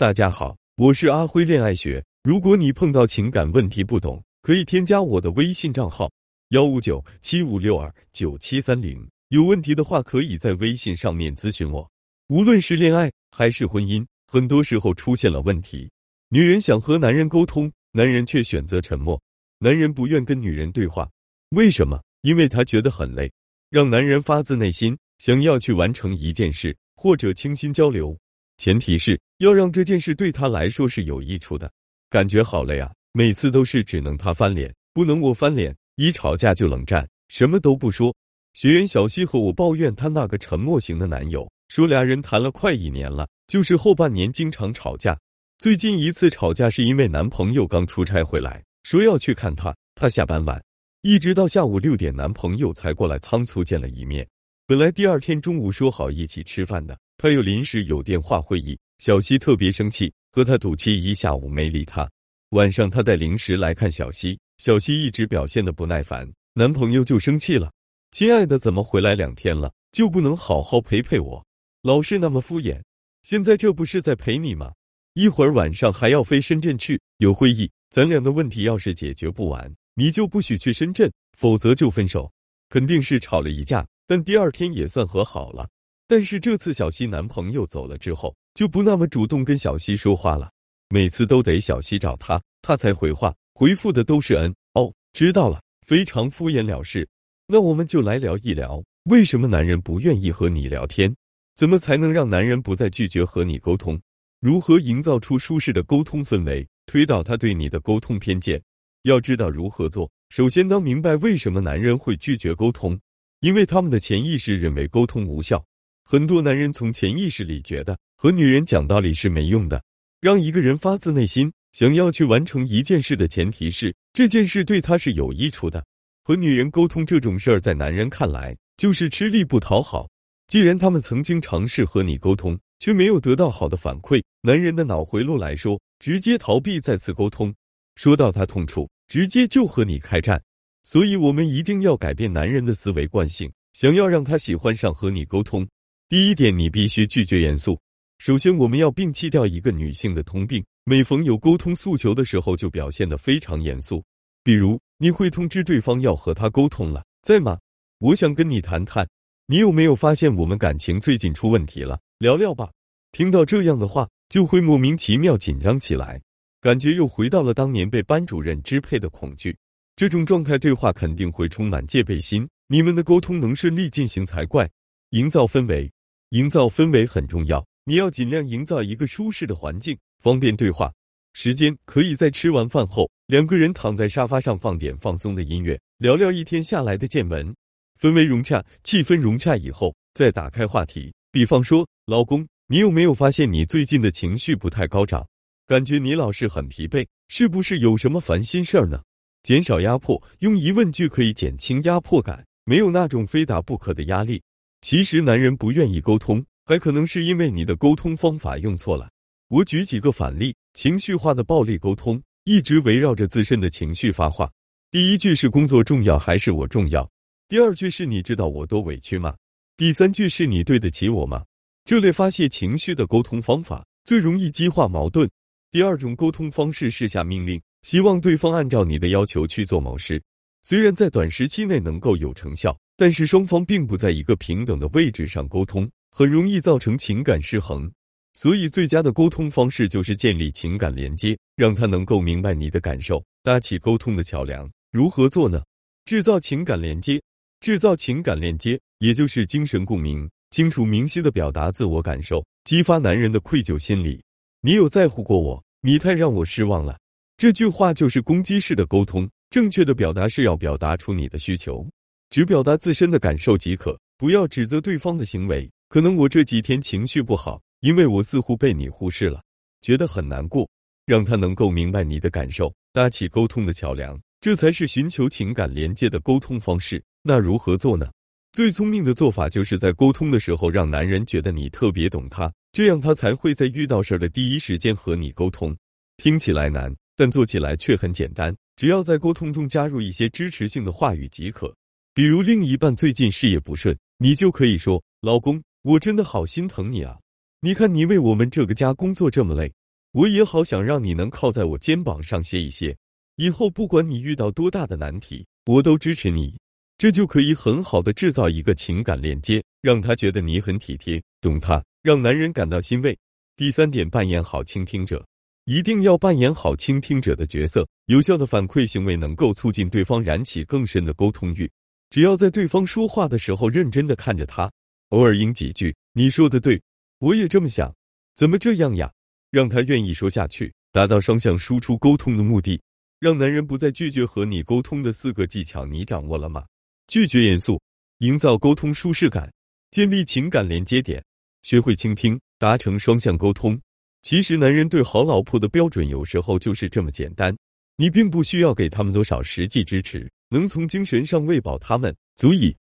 大家好，我是阿辉恋爱学。如果你碰到情感问题不懂，可以添加我的微信账号幺五九七五六二九七三零。有问题的话，可以在微信上面咨询我。无论是恋爱还是婚姻，很多时候出现了问题，女人想和男人沟通，男人却选择沉默。男人不愿跟女人对话，为什么？因为他觉得很累。让男人发自内心想要去完成一件事，或者倾心交流。前提是要让这件事对他来说是有益处的，感觉好累啊！每次都是只能他翻脸，不能我翻脸，一吵架就冷战，什么都不说。学员小西和我抱怨她那个沉默型的男友，说俩人谈了快一年了，就是后半年经常吵架。最近一次吵架是因为男朋友刚出差回来，说要去看她，她下班晚，一直到下午六点，男朋友才过来仓促见了一面。本来第二天中午说好一起吃饭的。他又临时有电话会议，小西特别生气，和他赌气一下午没理他。晚上他带零食来看小西，小西一直表现的不耐烦，男朋友就生气了：“亲爱的，怎么回来两天了就不能好好陪陪我？老是那么敷衍。现在这不是在陪你吗？一会儿晚上还要飞深圳去，有会议，咱俩的问题要是解决不完，你就不许去深圳，否则就分手。肯定是吵了一架，但第二天也算和好了。”但是这次小西男朋友走了之后，就不那么主动跟小西说话了，每次都得小西找他，他才回话，回复的都是嗯哦知道了，非常敷衍了事。那我们就来聊一聊，为什么男人不愿意和你聊天？怎么才能让男人不再拒绝和你沟通？如何营造出舒适的沟通氛围，推倒他对你的沟通偏见？要知道如何做，首先当明白为什么男人会拒绝沟通，因为他们的潜意识认为沟通无效。很多男人从潜意识里觉得和女人讲道理是没用的。让一个人发自内心想要去完成一件事的前提是这件事对他是有益处的。和女人沟通这种事儿，在男人看来就是吃力不讨好。既然他们曾经尝试和你沟通，却没有得到好的反馈，男人的脑回路来说，直接逃避再次沟通。说到他痛处，直接就和你开战。所以，我们一定要改变男人的思维惯性，想要让他喜欢上和你沟通。第一点，你必须拒绝严肃。首先，我们要摒弃掉一个女性的通病，每逢有沟通诉求的时候，就表现得非常严肃。比如，你会通知对方要和他沟通了，在吗？我想跟你谈谈。你有没有发现我们感情最近出问题了？聊聊吧。听到这样的话，就会莫名其妙紧张起来，感觉又回到了当年被班主任支配的恐惧。这种状态，对话肯定会充满戒备心，你们的沟通能顺利进行才怪。营造氛围。营造氛围很重要，你要尽量营造一个舒适的环境，方便对话。时间可以在吃完饭后，两个人躺在沙发上放点放松的音乐，聊聊一天下来的见闻。氛围融洽，气氛融洽以后，再打开话题。比方说，老公，你有没有发现你最近的情绪不太高涨？感觉你老是很疲惫，是不是有什么烦心事儿呢？减少压迫，用疑问句可以减轻压迫感，没有那种非打不可的压力。其实，男人不愿意沟通，还可能是因为你的沟通方法用错了。我举几个反例：情绪化的暴力沟通，一直围绕着自身的情绪发话。第一句是工作重要还是我重要？第二句是你知道我多委屈吗？第三句是你对得起我吗？这类发泄情绪的沟通方法最容易激化矛盾。第二种沟通方式是下命令，希望对方按照你的要求去做某事，虽然在短时期内能够有成效。但是双方并不在一个平等的位置上沟通，很容易造成情感失衡。所以，最佳的沟通方式就是建立情感连接，让他能够明白你的感受，搭起沟通的桥梁。如何做呢？制造情感连接，制造情感连接，也就是精神共鸣，清楚明晰的表达自我感受，激发男人的愧疚心理。你有在乎过我？你太让我失望了。这句话就是攻击式的沟通。正确的表达是要表达出你的需求。只表达自身的感受即可，不要指责对方的行为。可能我这几天情绪不好，因为我似乎被你忽视了，觉得很难过。让他能够明白你的感受，搭起沟通的桥梁，这才是寻求情感连接的沟通方式。那如何做呢？最聪明的做法就是在沟通的时候，让男人觉得你特别懂他，这样他才会在遇到事儿的第一时间和你沟通。听起来难，但做起来却很简单，只要在沟通中加入一些支持性的话语即可。比如另一半最近事业不顺，你就可以说：“老公，我真的好心疼你啊！你看你为我们这个家工作这么累，我也好想让你能靠在我肩膀上歇一歇，以后不管你遇到多大的难题，我都支持你。这就可以很好的制造一个情感链接，让他觉得你很体贴，懂他，让男人感到欣慰。第三点，扮演好倾听者，一定要扮演好倾听者的角色。有效的反馈行为能够促进对方燃起更深的沟通欲。只要在对方说话的时候认真的看着他，偶尔应几句“你说的对，我也这么想，怎么这样呀”，让他愿意说下去，达到双向输出沟通的目的。让男人不再拒绝和你沟通的四个技巧，你掌握了吗？拒绝严肃，营造沟通舒适感，建立情感连接点，学会倾听，达成双向沟通。其实，男人对好老婆的标准有时候就是这么简单。你并不需要给他们多少实际支持，能从精神上喂饱他们，足以。